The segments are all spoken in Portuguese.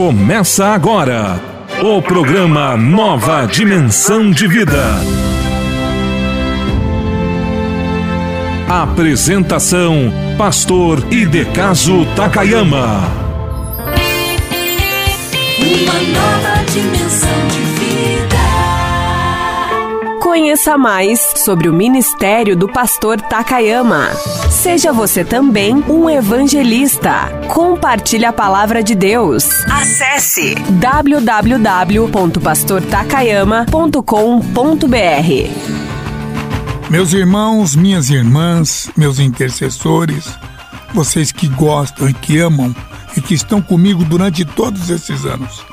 Começa agora o programa Nova Dimensão de Vida. Apresentação: Pastor Idecaso Takayama. Uma nova dimensão de vida. Conheça mais sobre o ministério do pastor Takayama. Seja você também um evangelista. Compartilhe a palavra de Deus. Acesse www.pastortakayama.com.br. Meus irmãos, minhas irmãs, meus intercessores, vocês que gostam e que amam e que estão comigo durante todos esses anos,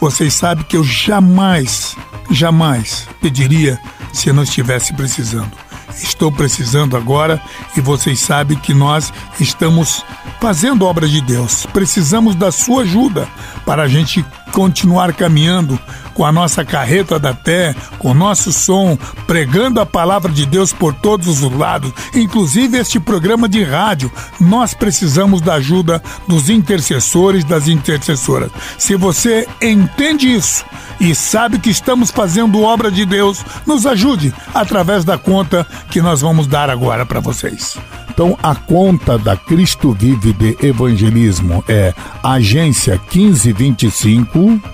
vocês sabem que eu jamais, jamais pediria se eu não estivesse precisando. Estou precisando agora e vocês sabem que nós estamos fazendo obra de Deus. Precisamos da sua ajuda para a gente continuar caminhando com a nossa carreta da pé, com o nosso som, pregando a palavra de Deus por todos os lados, inclusive este programa de rádio. Nós precisamos da ajuda dos intercessores, das intercessoras. Se você entende isso e sabe que estamos fazendo obra de Deus, nos ajude através da conta que nós vamos dar agora para vocês. Então, a conta da Cristo Vive de Evangelismo é agência 1525 Tchau.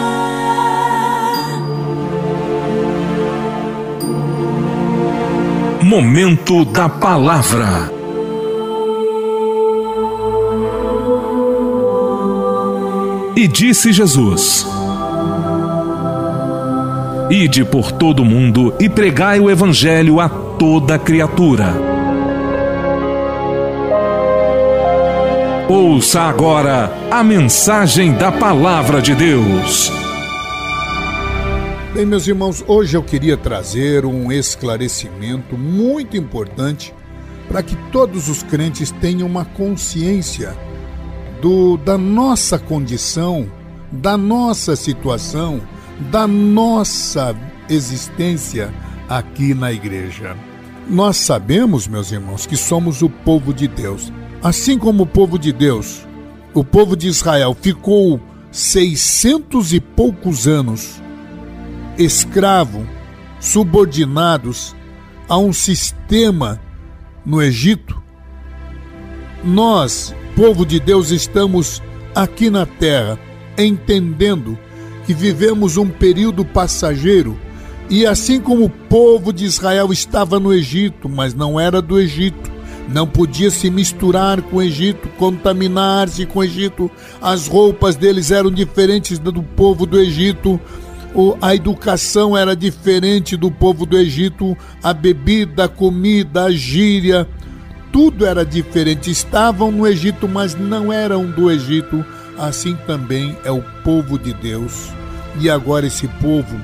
Momento da Palavra. E disse Jesus: Ide por todo o mundo e pregai o Evangelho a toda criatura. Ouça agora a mensagem da Palavra de Deus. Bem, meus irmãos, hoje eu queria trazer um esclarecimento muito importante para que todos os crentes tenham uma consciência do, da nossa condição, da nossa situação, da nossa existência aqui na igreja. Nós sabemos, meus irmãos, que somos o povo de Deus. Assim como o povo de Deus, o povo de Israel ficou seiscentos e poucos anos escravo, subordinados a um sistema no Egito, nós, povo de Deus, estamos aqui na terra entendendo que vivemos um período passageiro. E assim como o povo de Israel estava no Egito, mas não era do Egito, não podia se misturar com o Egito, contaminar-se com o Egito, as roupas deles eram diferentes do povo do Egito, a educação era diferente do povo do Egito, a bebida, a comida, a gíria, tudo era diferente. Estavam no Egito, mas não eram do Egito. Assim também é o povo de Deus. E agora esse povo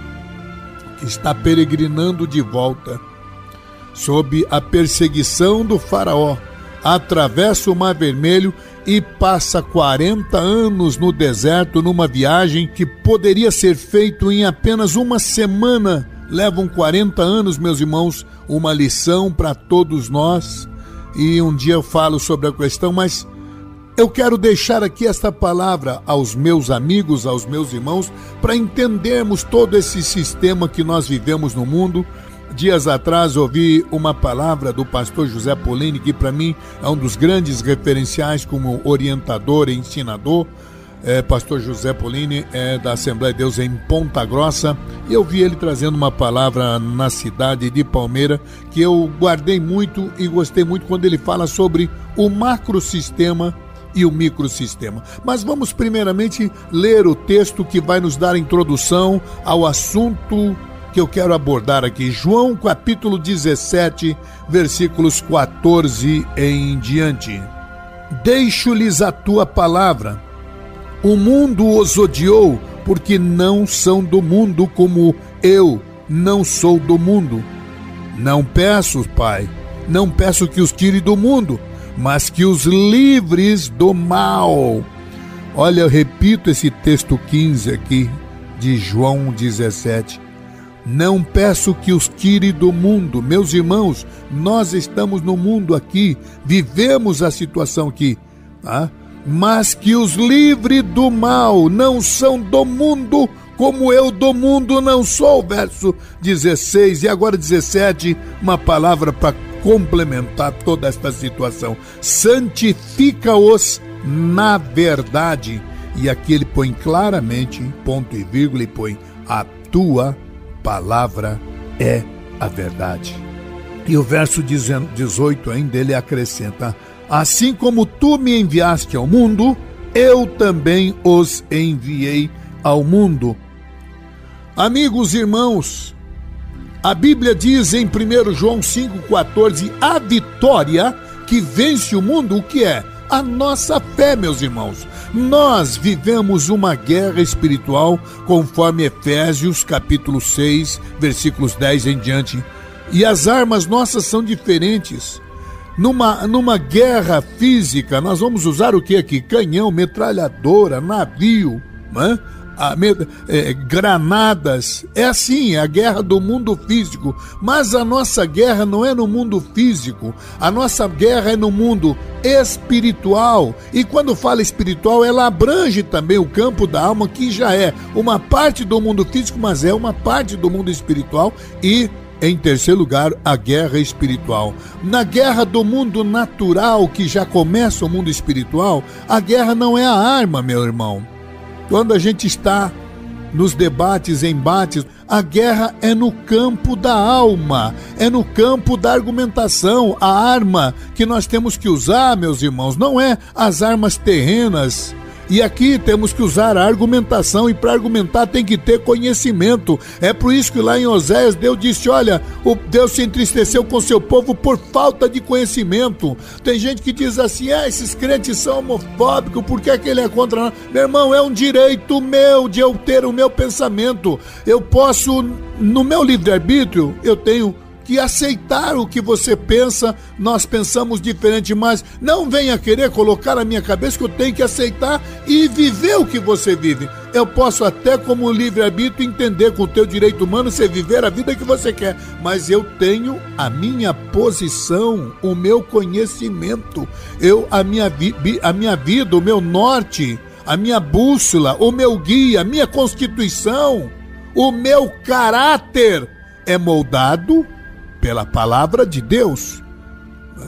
está peregrinando de volta sob a perseguição do Faraó, atravessa o Mar Vermelho e passa 40 anos no deserto numa viagem que poderia ser feito em apenas uma semana. Levam 40 anos, meus irmãos, uma lição para todos nós. E um dia eu falo sobre a questão, mas eu quero deixar aqui esta palavra aos meus amigos, aos meus irmãos, para entendermos todo esse sistema que nós vivemos no mundo. Dias atrás ouvi uma palavra do pastor José Polini, que para mim é um dos grandes referenciais como orientador e ensinador. É, pastor José Polini é da Assembleia de Deus em Ponta Grossa. E eu vi ele trazendo uma palavra na cidade de Palmeira que eu guardei muito e gostei muito quando ele fala sobre o macrosistema e o microsistema. Mas vamos primeiramente ler o texto que vai nos dar introdução ao assunto que eu quero abordar aqui. João capítulo 17, versículos 14 em diante. Deixo-lhes a tua palavra. O mundo os odiou, porque não são do mundo como eu não sou do mundo. Não peço, Pai, não peço que os tire do mundo, mas que os livres do mal. Olha, eu repito esse texto 15 aqui de João 17. Não peço que os tire do mundo, meus irmãos, nós estamos no mundo aqui, vivemos a situação aqui, tá? mas que os livre do mal, não são do mundo, como eu do mundo não sou. Verso 16 e agora 17, uma palavra para complementar toda esta situação. Santifica-os na verdade. E aqui ele põe claramente, ponto e vírgula, e põe: a tua palavra é a verdade. E o verso 18 ainda ele acrescenta: Assim como tu me enviaste ao mundo, eu também os enviei ao mundo. Amigos irmãos, a Bíblia diz em 1 João 5,14: a vitória que vence o mundo, o que é? A nossa fé, meus irmãos. Nós vivemos uma guerra espiritual, conforme Efésios capítulo 6, versículos 10 em diante. E as armas nossas são diferentes. Numa, numa guerra física, nós vamos usar o que aqui? Canhão, metralhadora, navio, né? A, é, granadas. É assim, a guerra do mundo físico. Mas a nossa guerra não é no mundo físico, a nossa guerra é no mundo espiritual. E quando fala espiritual, ela abrange também o campo da alma, que já é uma parte do mundo físico, mas é uma parte do mundo espiritual e em terceiro lugar, a guerra espiritual. Na guerra do mundo natural, que já começa o mundo espiritual, a guerra não é a arma, meu irmão. Quando a gente está nos debates, embates, a guerra é no campo da alma, é no campo da argumentação. A arma que nós temos que usar, meus irmãos, não é as armas terrenas e aqui temos que usar a argumentação, e para argumentar tem que ter conhecimento. É por isso que lá em Oséias Deus disse: Olha, o Deus se entristeceu com seu povo por falta de conhecimento. Tem gente que diz assim: Ah, esses crentes são homofóbicos, por que, é que ele é contra nós? Meu irmão, é um direito meu de eu ter o meu pensamento. Eu posso, no meu livre-arbítrio, eu tenho que aceitar o que você pensa, nós pensamos diferente, mas não venha querer colocar na minha cabeça que eu tenho que aceitar e viver o que você vive. Eu posso até como livre-arbítrio entender com o teu direito humano você viver a vida que você quer, mas eu tenho a minha posição, o meu conhecimento, eu a minha, vi, a minha vida, o meu norte, a minha bússola, o meu guia, a minha constituição, o meu caráter é moldado pela palavra de Deus.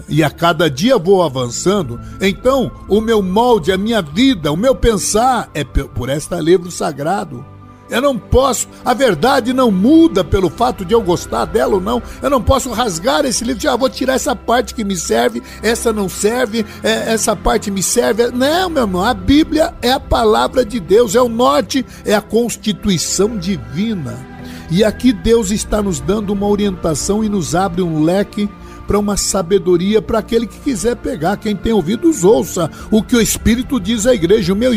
E a cada dia vou avançando, então o meu molde, a minha vida, o meu pensar é por esta livro sagrado. Eu não posso, a verdade não muda pelo fato de eu gostar dela ou não. Eu não posso rasgar esse livro e ah, vou tirar essa parte que me serve, essa não serve, é, essa parte me serve. Não, meu irmão, a Bíblia é a palavra de Deus, é o norte, é a constituição divina. E aqui Deus está nos dando uma orientação e nos abre um leque para uma sabedoria para aquele que quiser pegar. Quem tem ouvidos, ouça o que o Espírito diz à igreja, o meu,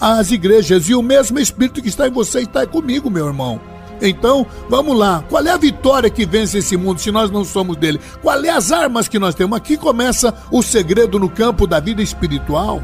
às igrejas. E o mesmo Espírito que está em você está comigo, meu irmão. Então, vamos lá. Qual é a vitória que vence esse mundo se nós não somos dele? Qual é as armas que nós temos? Aqui começa o segredo no campo da vida espiritual.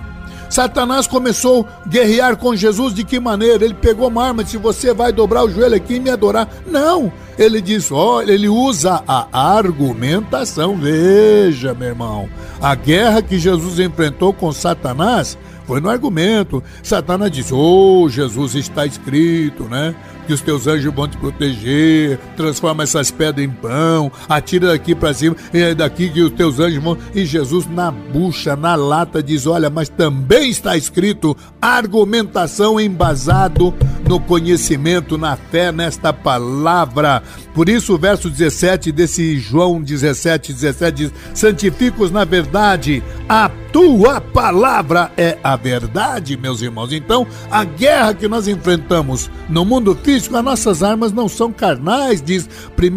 Satanás começou a guerrear com Jesus de que maneira? Ele pegou uma arma e disse: Você vai dobrar o joelho aqui e me adorar. Não! Ele diz: Olha, ele usa a argumentação. Veja, meu irmão, a guerra que Jesus enfrentou com Satanás foi no argumento. Satanás disse: Oh, Jesus está escrito, né? Que os teus anjos vão te proteger, transforma essas pedras em pão, atira daqui para cima, e é daqui que os teus anjos vão. E Jesus, na bucha, na lata, diz: Olha, mas também está escrito argumentação embasado no conhecimento, na fé, nesta palavra. Por isso, o verso 17 desse João 17, 17 diz: Santifica-os na verdade, a tua palavra é a verdade, meus irmãos. Então, a guerra que nós enfrentamos no mundo físico, as nossas armas não são carnais, diz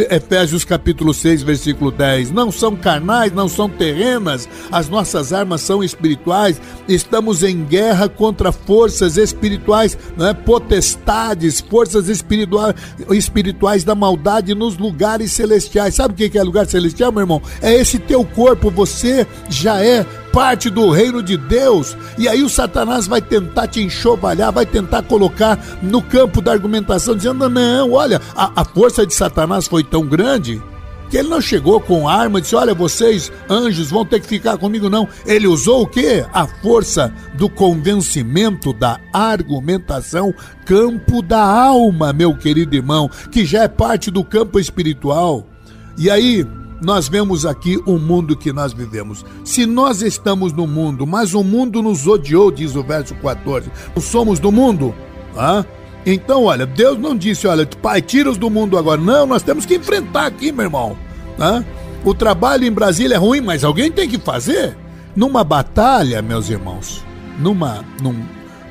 Efésios capítulo 6, versículo 10. Não são carnais, não são terrenas, as nossas armas são espirituais. Estamos em guerra contra forças espirituais, é? potestades, forças espirituais, espirituais da maldade nos lugares celestiais. Sabe o que é lugar celestial, meu irmão? É esse teu corpo, você já é parte do reino de Deus. E aí o Satanás vai tentar te enxovalhar, vai tentar colocar no campo da argumentação, dizendo: não, olha, a, a força de Satanás foi tão grande que ele não chegou com arma e disse: Olha, vocês, anjos, vão ter que ficar comigo, não. Ele usou o quê? A força do convencimento, da argumentação, campo da alma, meu querido irmão, que já é parte do campo espiritual. E aí, nós vemos aqui o mundo que nós vivemos. Se nós estamos no mundo, mas o mundo nos odiou, diz o verso 14, somos do mundo, ah? Então, olha, Deus não disse, olha, pai, tira-os do mundo agora. Não, nós temos que enfrentar aqui, meu irmão. Ah? O trabalho em Brasília é ruim, mas alguém tem que fazer. Numa batalha, meus irmãos, numa, num,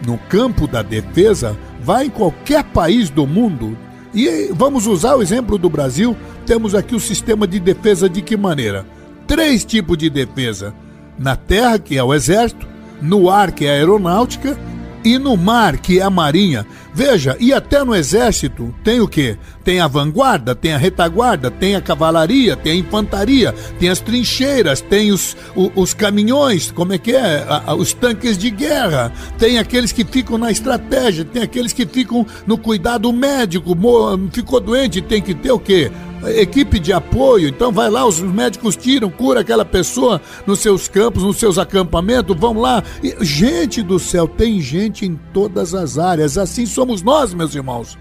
no campo da defesa, vai em qualquer país do mundo. E vamos usar o exemplo do Brasil temos aqui o sistema de defesa de que maneira? Três tipos de defesa: na terra, que é o exército, no ar, que é a aeronáutica, e no mar, que é a marinha. Veja, e até no exército tem o quê? Tem a vanguarda, tem a retaguarda, tem a cavalaria, tem a infantaria, tem as trincheiras, tem os, os, os caminhões, como é que é? os tanques de guerra, tem aqueles que ficam na estratégia, tem aqueles que ficam no cuidado médico, ficou doente, tem que ter o quê? Equipe de apoio. Então vai lá, os médicos tiram, cura aquela pessoa nos seus campos, nos seus acampamentos, vão lá. E, gente do céu, tem gente em todas as áreas. Assim somos nós, meus irmãos.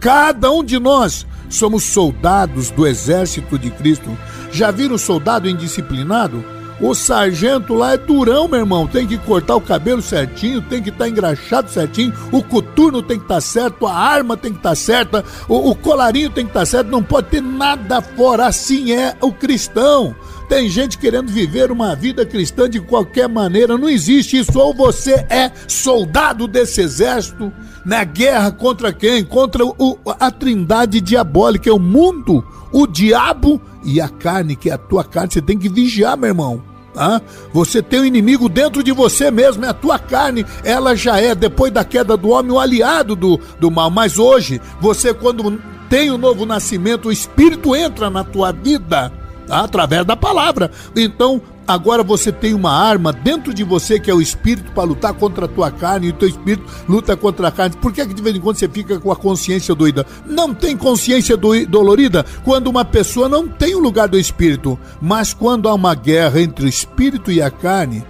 Cada um de nós somos soldados do exército de Cristo. Já viram soldado indisciplinado? O sargento lá é durão, meu irmão. Tem que cortar o cabelo certinho, tem que estar tá engraxado certinho, o coturno tem que estar tá certo, a arma tem que estar tá certa, o, o colarinho tem que estar tá certo, não pode ter nada fora. Assim é o cristão. Tem gente querendo viver uma vida cristã de qualquer maneira. Não existe isso. Ou você é soldado desse exército na guerra contra quem? Contra o, a trindade diabólica, é o mundo, o diabo e a carne, que é a tua carne. Você tem que vigiar, meu irmão. Ah, você tem um inimigo dentro de você mesmo, é a tua carne. Ela já é, depois da queda do homem, o aliado do, do mal. Mas hoje, você, quando tem o novo nascimento, o Espírito entra na tua vida tá? através da palavra. Então, agora você tem uma arma dentro de você que é o espírito para lutar contra a tua carne e o teu espírito luta contra a carne. Por que, é que de vez em quando você fica com a consciência doida? Não tem consciência do, dolorida quando uma pessoa não tem o lugar do espírito, mas quando há uma guerra entre o espírito e a carne.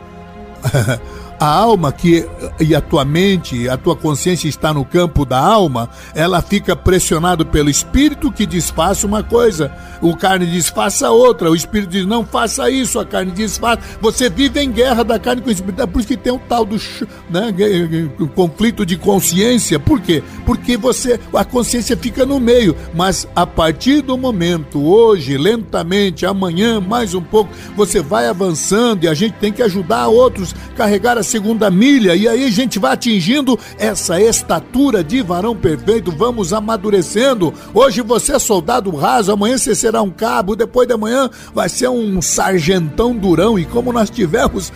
a alma que e a tua mente, a tua consciência está no campo da alma, ela fica pressionado pelo espírito que diz faça uma coisa, o carne diz faça outra, o espírito diz não faça isso, a carne diz faça. Você vive em guerra da carne com o espírito, é por isso que tem um tal do né, conflito de consciência. Por quê? Porque você a consciência fica no meio, mas a partir do momento hoje, lentamente, amanhã, mais um pouco, você vai avançando e a gente tem que ajudar outros carregar a segunda milha, e aí a gente vai atingindo essa estatura de varão perfeito, vamos amadurecendo. Hoje você é soldado raso, amanhã você será um cabo, depois de amanhã vai ser um sargentão durão, e como nós tivemos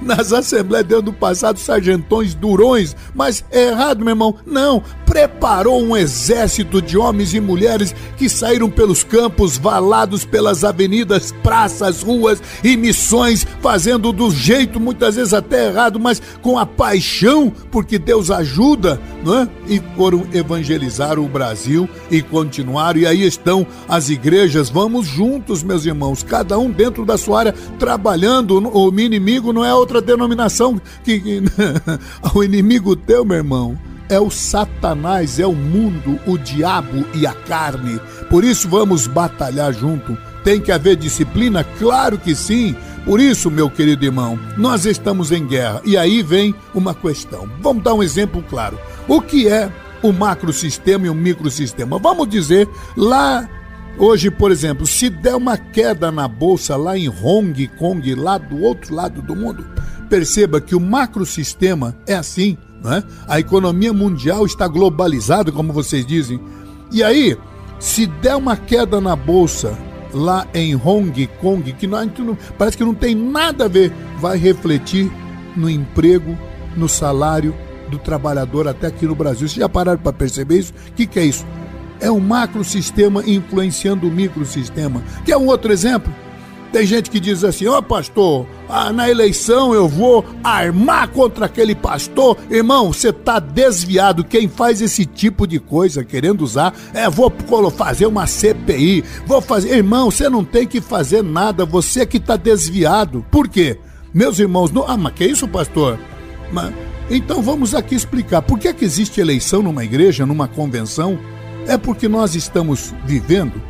nas Assembleias do passado, sargentões durões, mas é errado, meu irmão, não, preparou um exército de homens e mulheres que saíram pelos campos, valados pelas avenidas, praças, ruas e missões, fazendo do jeito muitas vezes até errado, mas com a paixão, porque Deus ajuda, não é? E foram evangelizar o Brasil e continuaram. E aí estão as igrejas. Vamos juntos, meus irmãos, cada um dentro da sua área, trabalhando. O inimigo não é outra denominação que, o inimigo teu, meu irmão é o Satanás, é o mundo, o diabo e a carne. Por isso vamos batalhar junto. Tem que haver disciplina? Claro que sim. Por isso, meu querido irmão, nós estamos em guerra. E aí vem uma questão. Vamos dar um exemplo claro. O que é o macrosistema e o microsistema? Vamos dizer lá Hoje, por exemplo, se der uma queda na bolsa lá em Hong Kong, lá do outro lado do mundo, perceba que o macrosistema é assim. Né? A economia mundial está globalizada, como vocês dizem. E aí, se der uma queda na bolsa lá em Hong Kong, que não, parece que não tem nada a ver, vai refletir no emprego, no salário do trabalhador até aqui no Brasil. Vocês já pararam para perceber isso? O que, que é isso? É um macrosistema influenciando o microsistema. Quer um outro exemplo? Tem gente que diz assim: Ó, oh, pastor, ah, na eleição eu vou armar contra aquele pastor. Irmão, você tá desviado. Quem faz esse tipo de coisa, querendo usar, é vou fazer uma CPI, vou fazer. Irmão, você não tem que fazer nada, você que tá desviado. Por quê? Meus irmãos, não... ah, mas que isso, pastor? Mas... Então vamos aqui explicar. Por que, é que existe eleição numa igreja, numa convenção? É porque nós estamos vivendo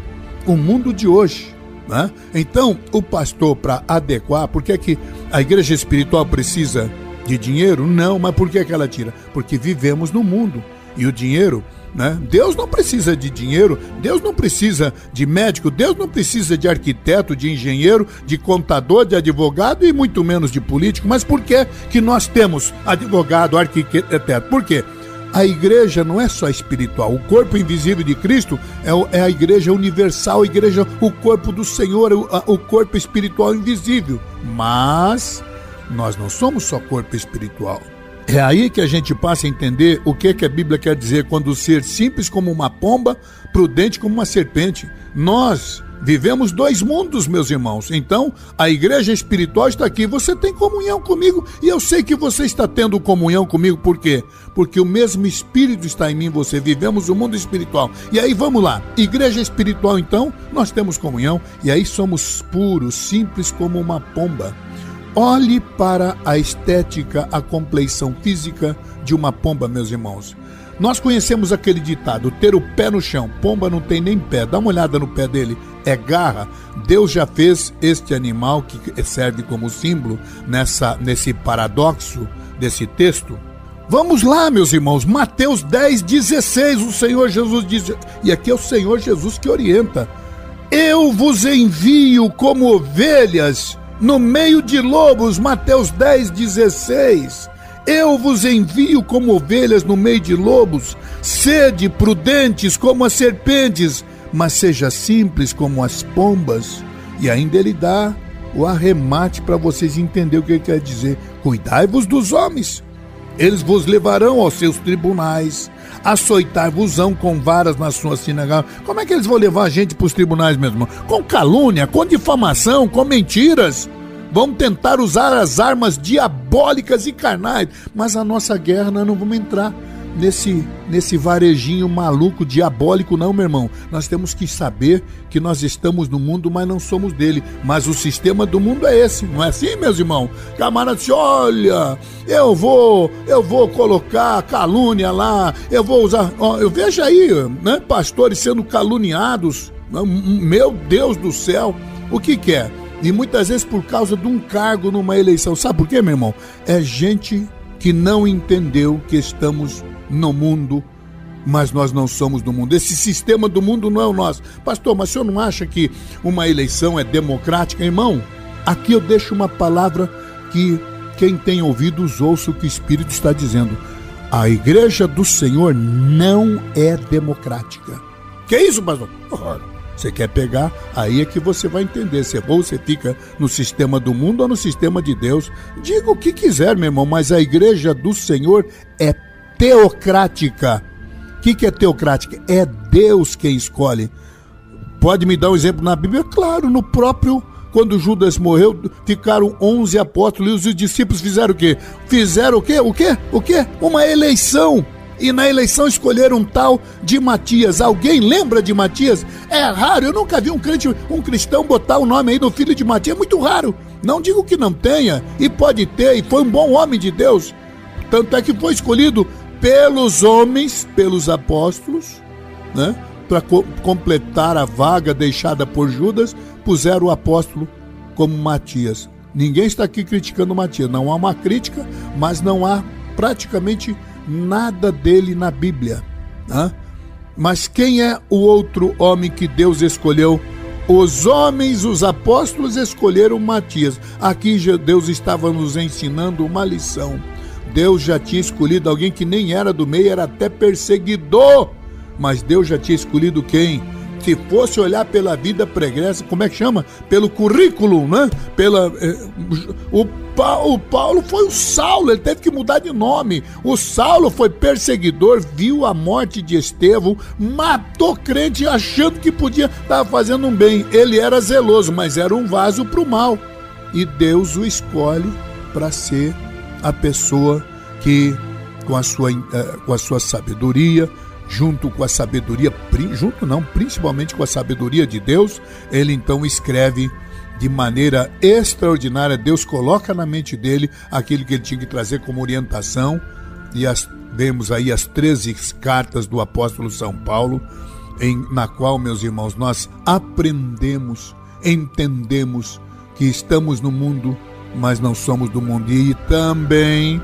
o mundo de hoje. Né? Então, o pastor, para adequar, por que, é que a igreja espiritual precisa de dinheiro? Não, mas por que, é que ela tira? Porque vivemos no mundo e o dinheiro. Né? Deus não precisa de dinheiro, Deus não precisa de médico, Deus não precisa de arquiteto, de engenheiro, de contador, de advogado e muito menos de político. Mas por que, que nós temos advogado, arquiteto? Por quê? A igreja não é só espiritual. O corpo invisível de Cristo é, é a igreja universal, a igreja, o corpo do Senhor, o, o corpo espiritual invisível. Mas nós não somos só corpo espiritual. É aí que a gente passa a entender o que, que a Bíblia quer dizer quando ser simples como uma pomba, prudente como uma serpente. Nós Vivemos dois mundos, meus irmãos. Então, a igreja espiritual está aqui. Você tem comunhão comigo e eu sei que você está tendo comunhão comigo. Por quê? Porque o mesmo Espírito está em mim, você. Vivemos o mundo espiritual. E aí, vamos lá. Igreja espiritual, então, nós temos comunhão e aí somos puros, simples como uma pomba. Olhe para a estética, a compleição física de uma pomba, meus irmãos. Nós conhecemos aquele ditado: ter o pé no chão. Pomba não tem nem pé. Dá uma olhada no pé dele. É garra. Deus já fez este animal que serve como símbolo nessa, nesse paradoxo desse texto. Vamos lá, meus irmãos. Mateus 10, 16. O Senhor Jesus diz. E aqui é o Senhor Jesus que orienta. Eu vos envio como ovelhas no meio de lobos. Mateus 10, 16. Eu vos envio como ovelhas no meio de lobos, sede prudentes como as serpentes, mas seja simples como as pombas. E ainda ele dá o arremate para vocês entenderem o que ele quer dizer. Cuidai-vos dos homens, eles vos levarão aos seus tribunais, açoitar-vos-ão com varas nas suas sinagogas. Como é que eles vão levar a gente para os tribunais, mesmo? Com calúnia, com difamação, com mentiras vão tentar usar as armas diabólicas e carnais, mas a nossa guerra nós não vamos entrar nesse nesse varejinho maluco diabólico não, meu irmão. Nós temos que saber que nós estamos no mundo, mas não somos dele. Mas o sistema do mundo é esse, não é assim, meus irmãos? Camarada disse: "Olha, eu vou, eu vou colocar calúnia lá, eu vou usar, ó, eu vejo aí, né, pastores sendo caluniados. Meu Deus do céu, o que que é? E muitas vezes por causa de um cargo numa eleição. Sabe por quê, meu irmão? É gente que não entendeu que estamos no mundo, mas nós não somos do mundo. Esse sistema do mundo não é o nosso. Pastor, mas o senhor não acha que uma eleição é democrática? Irmão, aqui eu deixo uma palavra que quem tem ouvidos ouça o que o Espírito está dizendo. A igreja do Senhor não é democrática. Que isso, pastor? Você quer pegar, aí é que você vai entender se é ou você fica no sistema do mundo ou no sistema de Deus. Diga o que quiser, meu irmão, mas a igreja do Senhor é teocrática. O que, que é teocrática? É Deus quem escolhe. Pode me dar um exemplo na Bíblia? Claro, no próprio quando Judas morreu, ficaram 11 apóstolos e os discípulos fizeram o quê? Fizeram o quê? O quê? O quê? Uma eleição. E na eleição escolheram um tal de Matias. Alguém lembra de Matias? É raro, eu nunca vi um crente, um cristão botar o nome aí do filho de Matias, é muito raro. Não digo que não tenha, e pode ter, e foi um bom homem de Deus. Tanto é que foi escolhido pelos homens, pelos apóstolos, né? Para co completar a vaga deixada por Judas, puseram o apóstolo como Matias. Ninguém está aqui criticando Matias, não há uma crítica, mas não há praticamente nada dele na Bíblia. Né? Mas quem é o outro homem que Deus escolheu? Os homens, os apóstolos escolheram Matias. Aqui Deus estava nos ensinando uma lição. Deus já tinha escolhido alguém que nem era do meio, era até perseguidor. Mas Deus já tinha escolhido quem? se fosse olhar pela vida pregressa, como é que chama? Pelo currículo, né? Pela, eh, o, o Paulo foi o Saulo, ele teve que mudar de nome. O Saulo foi perseguidor, viu a morte de Estevão, matou crente achando que podia estar fazendo um bem. Ele era zeloso, mas era um vaso para o mal. E Deus o escolhe para ser a pessoa que, com a sua, eh, com a sua sabedoria, junto com a sabedoria, junto não, principalmente com a sabedoria de Deus, ele então escreve de maneira extraordinária. Deus coloca na mente dele aquilo que ele tinha que trazer como orientação. E as, vemos aí as 13 cartas do apóstolo São Paulo, em, na qual, meus irmãos, nós aprendemos, entendemos que estamos no mundo, mas não somos do mundo. E também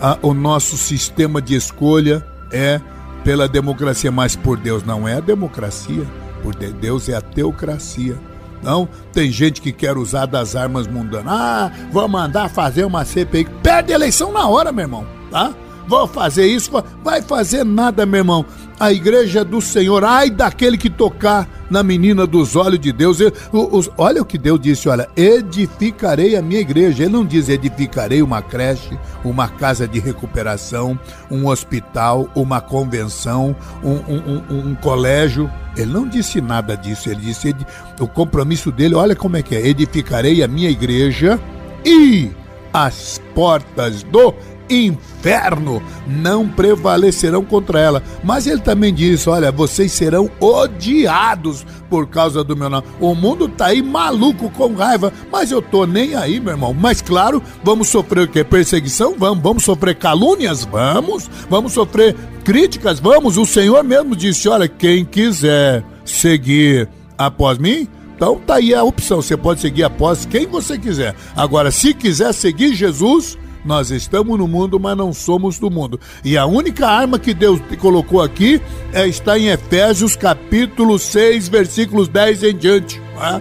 a, o nosso sistema de escolha é pela democracia, mas por Deus não é a democracia, por Deus é a teocracia. Não, tem gente que quer usar das armas mundanas. Ah, vou mandar fazer uma CPI. Perde a eleição na hora, meu irmão, tá? Vou fazer isso, vai fazer nada, meu irmão a igreja do Senhor, ai daquele que tocar na menina dos olhos de Deus. Eu, olha o que Deus disse: olha, edificarei a minha igreja. Ele não diz edificarei uma creche, uma casa de recuperação, um hospital, uma convenção, um, um, um, um colégio. Ele não disse nada disso. Ele disse o compromisso dele: olha como é que é: edificarei a minha igreja e as portas do inferno não prevalecerão contra ela. Mas ele também disse: Olha, vocês serão odiados por causa do meu nome. O mundo tá aí maluco com raiva, mas eu tô nem aí, meu irmão. Mas claro, vamos sofrer o quê? Perseguição? Vamos. Vamos sofrer calúnias? Vamos. Vamos sofrer críticas? Vamos. O Senhor mesmo disse: Olha, quem quiser seguir após mim, então tá aí a opção. Você pode seguir após quem você quiser. Agora, se quiser seguir Jesus, nós estamos no mundo, mas não somos do mundo. E a única arma que Deus colocou aqui é, está em Efésios capítulo 6, versículos 10 em diante. Tá?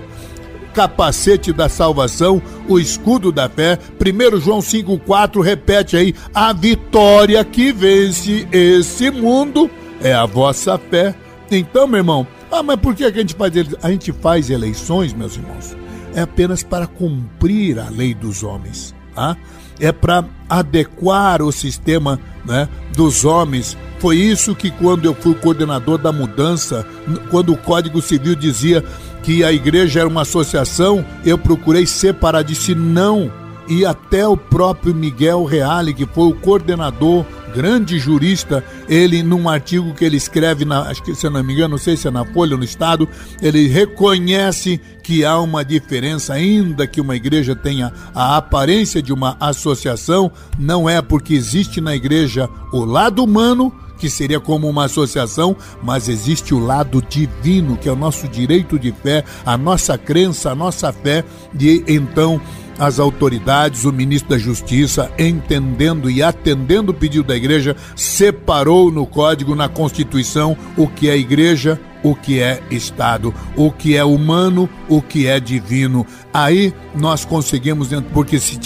Capacete da salvação, o escudo da fé. 1 João 5,4 repete aí: a vitória que vence esse mundo é a vossa fé. Então, meu irmão, ah, mas por que a gente faz A gente faz eleições, meus irmãos, é apenas para cumprir a lei dos homens. Tá? É para adequar o sistema né, dos homens. Foi isso que, quando eu fui coordenador da mudança, quando o Código Civil dizia que a igreja era uma associação, eu procurei separar, disse não. E até o próprio Miguel Reale, que foi o coordenador grande jurista, ele num artigo que ele escreve, na, acho que se não me engano, não sei se é na Folha ou no Estado, ele reconhece que há uma diferença, ainda que uma igreja tenha a aparência de uma associação, não é porque existe na igreja o lado humano que seria como uma associação, mas existe o lado divino, que é o nosso direito de fé, a nossa crença, a nossa fé, e então as autoridades, o ministro da Justiça, entendendo e atendendo o pedido da igreja, separou no código, na Constituição, o que é igreja, o que é Estado, o que é humano, o que é divino. Aí nós conseguimos, porque se,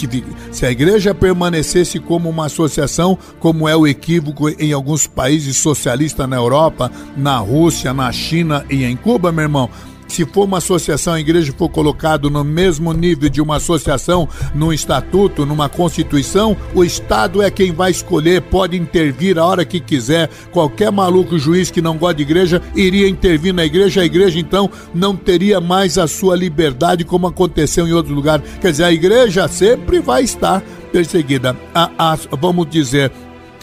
se a igreja permanecesse como uma associação, como é o equívoco em alguns países socialistas na Europa, na Rússia, na China e em Cuba, meu irmão, Se for uma associação, a igreja for colocado no mesmo nível de uma associação, num estatuto, numa constituição, o Estado é quem vai escolher, pode intervir a hora que quiser. Qualquer maluco juiz que não gosta de igreja iria intervir na igreja, a igreja então não teria mais a sua liberdade como aconteceu em outro lugar. Quer dizer, a igreja sempre vai estar perseguida. A, a, vamos dizer,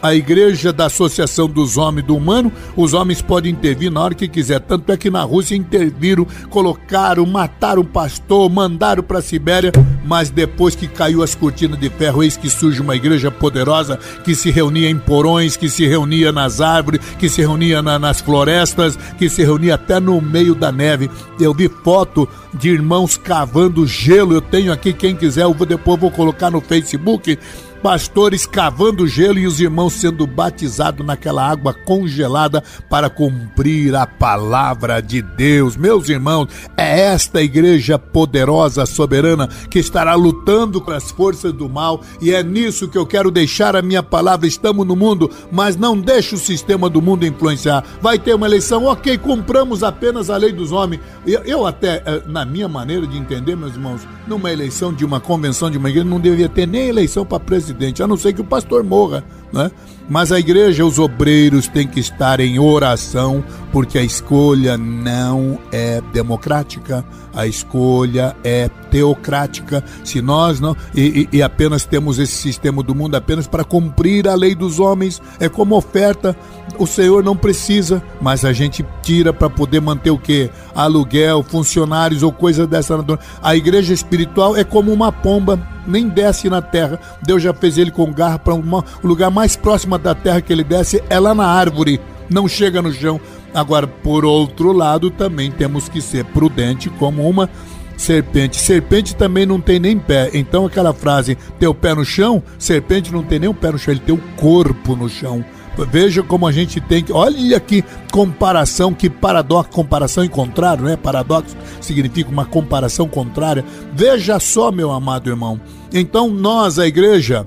a igreja da Associação dos Homens do Humano, os homens podem intervir na hora que quiser. Tanto é que na Rússia interviram, colocaram, mataram o pastor, mandaram para a Sibéria, mas depois que caiu as cortinas de ferro, eis que surge uma igreja poderosa que se reunia em porões, que se reunia nas árvores, que se reunia na, nas florestas, que se reunia até no meio da neve. Eu vi foto de irmãos cavando gelo. Eu tenho aqui, quem quiser, eu vou, depois vou colocar no Facebook pastores cavando gelo e os irmãos sendo batizados naquela água congelada para cumprir a palavra de Deus. Meus irmãos, é esta igreja poderosa, soberana, que estará lutando com as forças do mal e é nisso que eu quero deixar a minha palavra. Estamos no mundo, mas não deixe o sistema do mundo influenciar. Vai ter uma eleição, ok, cumpramos apenas a lei dos homens. Eu, eu até, eh, na minha maneira de entender, meus irmãos, numa eleição de uma convenção de uma igreja, não deveria ter nem eleição para presidente presidente, a não ser que o pastor morra, né? Mas a igreja, os obreiros têm que estar em oração, porque a escolha não é democrática, a escolha é teocrática. Se nós não. E, e, e apenas temos esse sistema do mundo apenas para cumprir a lei dos homens, é como oferta. O Senhor não precisa, mas a gente tira para poder manter o quê? Aluguel, funcionários ou coisa dessa natureza. A igreja espiritual é como uma pomba, nem desce na terra. Deus já fez ele com garra para um lugar mais próximo da terra que ele desce é lá na árvore, não chega no chão. Agora, por outro lado, também temos que ser prudente como uma serpente. Serpente também não tem nem pé. Então aquela frase, teu pé no chão, serpente não tem nem o pé no chão, ele tem o corpo no chão. Veja como a gente tem que. Olha que comparação, que paradoxo, comparação em contrário, né? Paradoxo significa uma comparação contrária. Veja só, meu amado irmão. Então, nós, a igreja,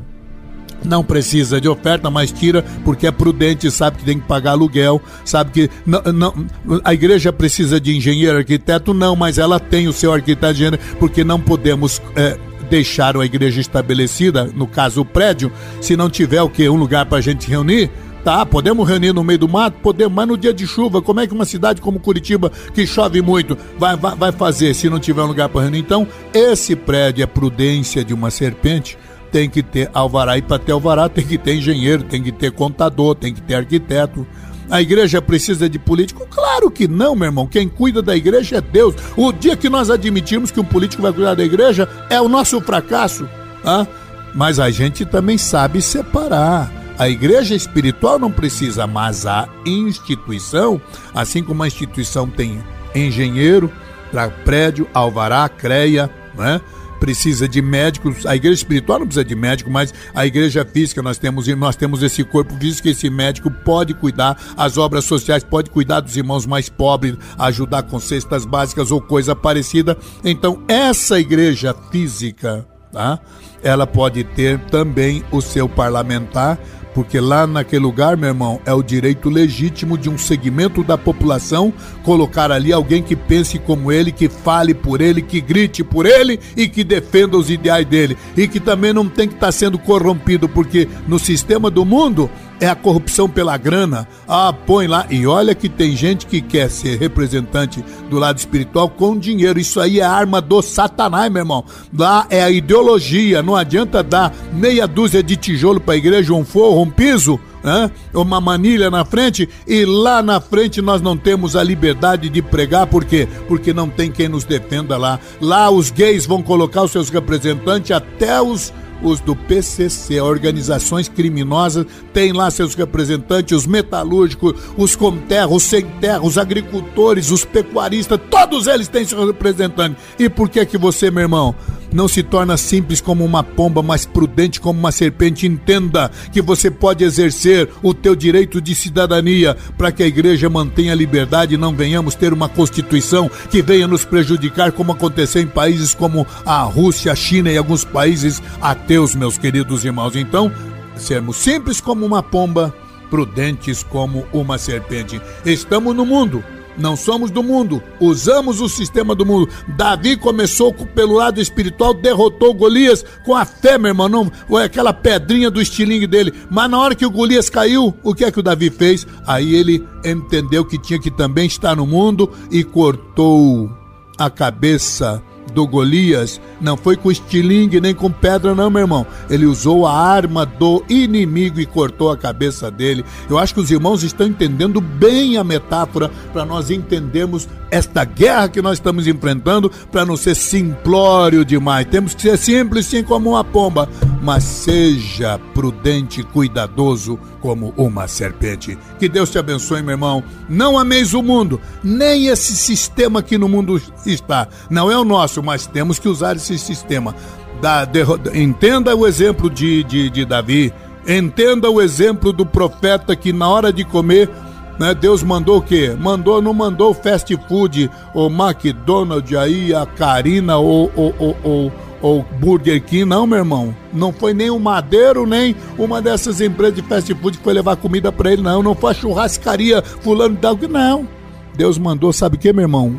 não precisa de oferta, mas tira porque é prudente, sabe que tem que pagar aluguel, sabe que não, não, a igreja precisa de engenheiro, arquiteto, não, mas ela tem o seu arquiteto, engenheiro, porque não podemos é, deixar a igreja estabelecida, no caso o prédio, se não tiver o que um lugar para a gente reunir. Tá, podemos reunir no meio do mato? Podemos, mas no dia de chuva, como é que uma cidade como Curitiba, que chove muito, vai, vai, vai fazer se não tiver um lugar para reunir? Então, esse prédio é prudência de uma serpente tem que ter alvará e para ter alvará tem que ter engenheiro, tem que ter contador, tem que ter arquiteto. A igreja precisa de político? Claro que não, meu irmão. Quem cuida da igreja é Deus. O dia que nós admitirmos que um político vai cuidar da igreja é o nosso fracasso. Tá? Mas a gente também sabe separar. A igreja espiritual não precisa, mas a instituição, assim como a instituição tem engenheiro para prédio, alvará, creia, né? precisa de médicos, a igreja espiritual não precisa de médico, mas a igreja física nós temos, nós temos esse corpo físico, esse médico pode cuidar, as obras sociais pode cuidar dos irmãos mais pobres, ajudar com cestas básicas ou coisa parecida. Então, essa igreja física, tá? Ela pode ter também o seu parlamentar porque lá naquele lugar, meu irmão, é o direito legítimo de um segmento da população colocar ali alguém que pense como ele, que fale por ele, que grite por ele e que defenda os ideais dele. E que também não tem que estar tá sendo corrompido, porque no sistema do mundo é a corrupção pela grana. Ah, põe lá. E olha que tem gente que quer ser representante do lado espiritual com dinheiro. Isso aí é arma do Satanás, meu irmão. Lá é a ideologia. Não adianta dar meia dúzia de tijolo para a igreja, um forro, um piso. Né? uma manilha na frente e lá na frente nós não temos a liberdade de pregar, por quê? Porque não tem quem nos defenda lá. Lá os gays vão colocar os seus representantes, até os os do PCC, organizações criminosas, têm lá seus representantes, os metalúrgicos, os com terra, os sem terra, os agricultores, os pecuaristas, todos eles têm seus representantes. E por que que você, meu irmão, não se torna simples como uma pomba, mas prudente como uma serpente. Entenda que você pode exercer o teu direito de cidadania para que a igreja mantenha a liberdade e não venhamos ter uma constituição que venha nos prejudicar, como aconteceu em países como a Rússia, a China e alguns países ateus, meus queridos irmãos. Então, sermos simples como uma pomba, prudentes como uma serpente. Estamos no mundo não somos do mundo, usamos o sistema do mundo. Davi começou pelo lado espiritual, derrotou Golias com a fé, meu irmão, não aquela pedrinha do estilingue dele. Mas na hora que o Golias caiu, o que é que o Davi fez? Aí ele entendeu que tinha que também estar no mundo e cortou a cabeça do Golias não foi com estilingue nem com pedra, não, meu irmão. Ele usou a arma do inimigo e cortou a cabeça dele. Eu acho que os irmãos estão entendendo bem a metáfora para nós entendermos esta guerra que nós estamos enfrentando, para não ser simplório demais. Temos que ser simples, sim, como uma pomba, mas seja prudente e cuidadoso como uma serpente. Que Deus te abençoe, meu irmão. Não ameis o mundo, nem esse sistema que no mundo está. Não é o nosso, mas temos que usar esse sistema. Da, de, entenda o exemplo de, de, de Davi. Entenda o exemplo do profeta que na hora de comer né? Deus mandou o quê? Mandou, não mandou fast food, o McDonald's aí, a Carina ou, ou, ou, ou, Burger King, não, meu irmão. Não foi nem o Madeiro, nem uma dessas empresas de fast food que foi levar comida para ele, não. Não foi a churrascaria fulano de algo, não. Deus mandou, sabe o que, meu irmão?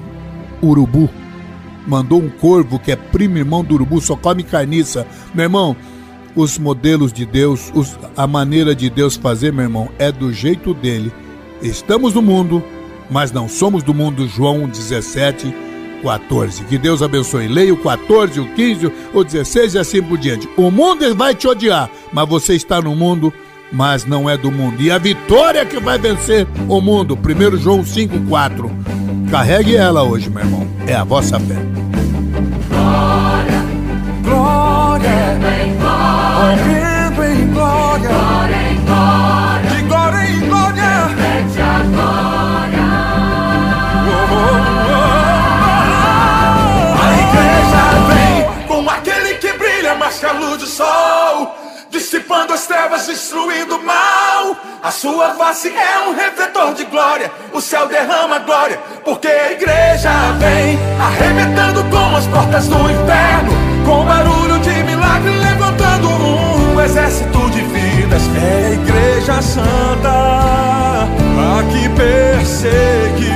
Urubu. Mandou um corvo que é primo irmão do urubu, só come carniça. Meu irmão, os modelos de Deus, os, a maneira de Deus fazer, meu irmão, é do jeito dele. Estamos no mundo, mas não somos do mundo. João 17, 14. Que Deus abençoe. Leia o 14, o 15, o 16 e assim por diante. O mundo vai te odiar, mas você está no mundo, mas não é do mundo. E a vitória que vai vencer o mundo. 1 João 5, 4. Carregue ela hoje, meu irmão. É a vossa fé. Trevas, destruindo o mal. A sua face é um refletor de glória. O céu derrama glória, porque a igreja vem arrebentando com as portas do inferno. Com barulho de milagre, levantando um exército de vidas. É a igreja santa, aqui perseguida.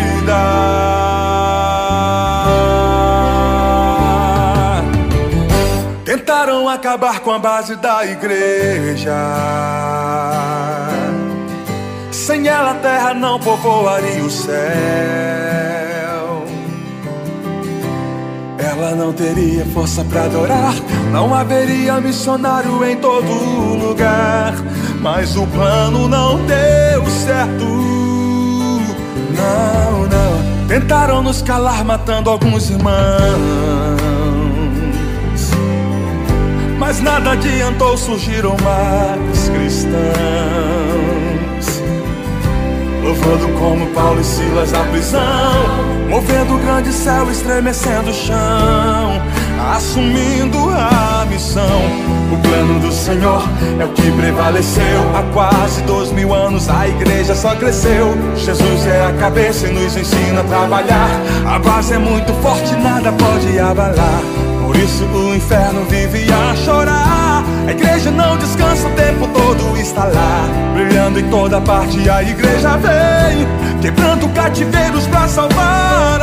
Tentaram acabar com a base da igreja. Sem ela a terra não povoaria o céu. Ela não teria força para adorar, não haveria missionário em todo lugar. Mas o plano não deu certo. Não, não. Tentaram nos calar, matando alguns irmãos. Mas nada adiantou, surgiram mais cristãos. Louvando como Paulo e Silas na prisão Movendo o grande céu, estremecendo o chão Assumindo a missão. O plano do Senhor é o que prevaleceu. Há quase dois mil anos a igreja só cresceu. Jesus é a cabeça e nos ensina a trabalhar. A base é muito forte, nada pode abalar isso o inferno vive a chorar. A igreja não descansa o tempo todo está lá Brilhando em toda parte. A igreja vem Quebrando cativeiros pra salvar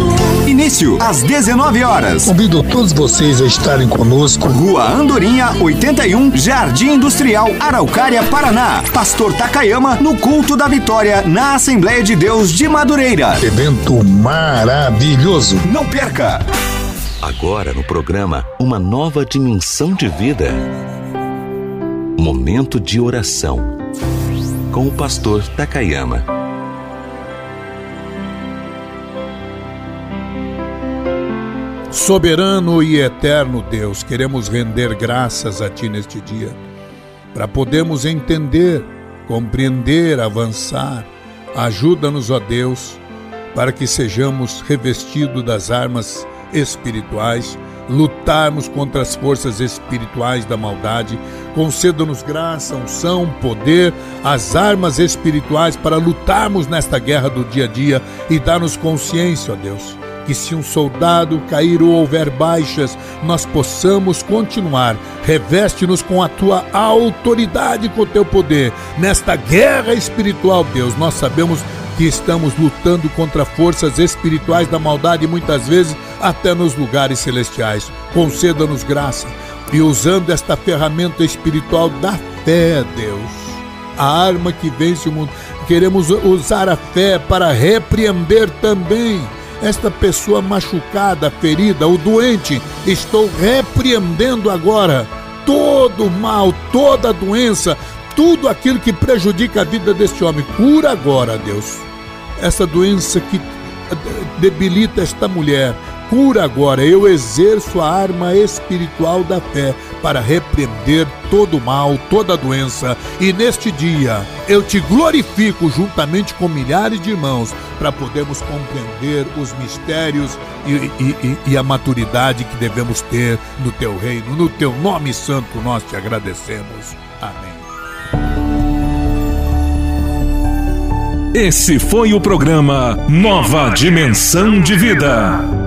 Início às 19 horas. Convido todos vocês a estarem conosco. Rua Andorinha, 81, Jardim Industrial, Araucária, Paraná. Pastor Takayama no culto da vitória na Assembleia de Deus de Madureira. Evento maravilhoso. Não perca! Agora no programa Uma Nova Dimensão de Vida. Momento de oração com o pastor Takayama. Soberano e eterno Deus, queremos render graças a Ti neste dia, para podermos entender, compreender, avançar. Ajuda-nos, ó Deus, para que sejamos revestidos das armas espirituais lutarmos contra as forças espirituais da maldade. Conceda-nos graça, unção, poder, as armas espirituais para lutarmos nesta guerra do dia a dia e dar-nos consciência, ó Deus, que se um soldado cair ou houver baixas, nós possamos continuar. Reveste-nos com a tua autoridade, com o teu poder. Nesta guerra espiritual, Deus, nós sabemos que estamos lutando contra forças espirituais da maldade, muitas vezes até nos lugares celestiais. Conceda-nos graça e usando esta ferramenta espiritual da fé, Deus, a arma que vence o mundo, queremos usar a fé para repreender também esta pessoa machucada, ferida, o doente. Estou repreendendo agora todo o mal, toda a doença, tudo aquilo que prejudica a vida deste homem. Cura agora, Deus essa doença que debilita esta mulher. Cura agora, eu exerço a arma espiritual da fé para repreender todo o mal, toda doença. E neste dia eu te glorifico juntamente com milhares de irmãos para podermos compreender os mistérios e, e, e, a maturidade que devemos ter no teu reino. No teu nome santo nós te agradecemos. Amém. Esse foi o programa Nova Dimensão de Vida.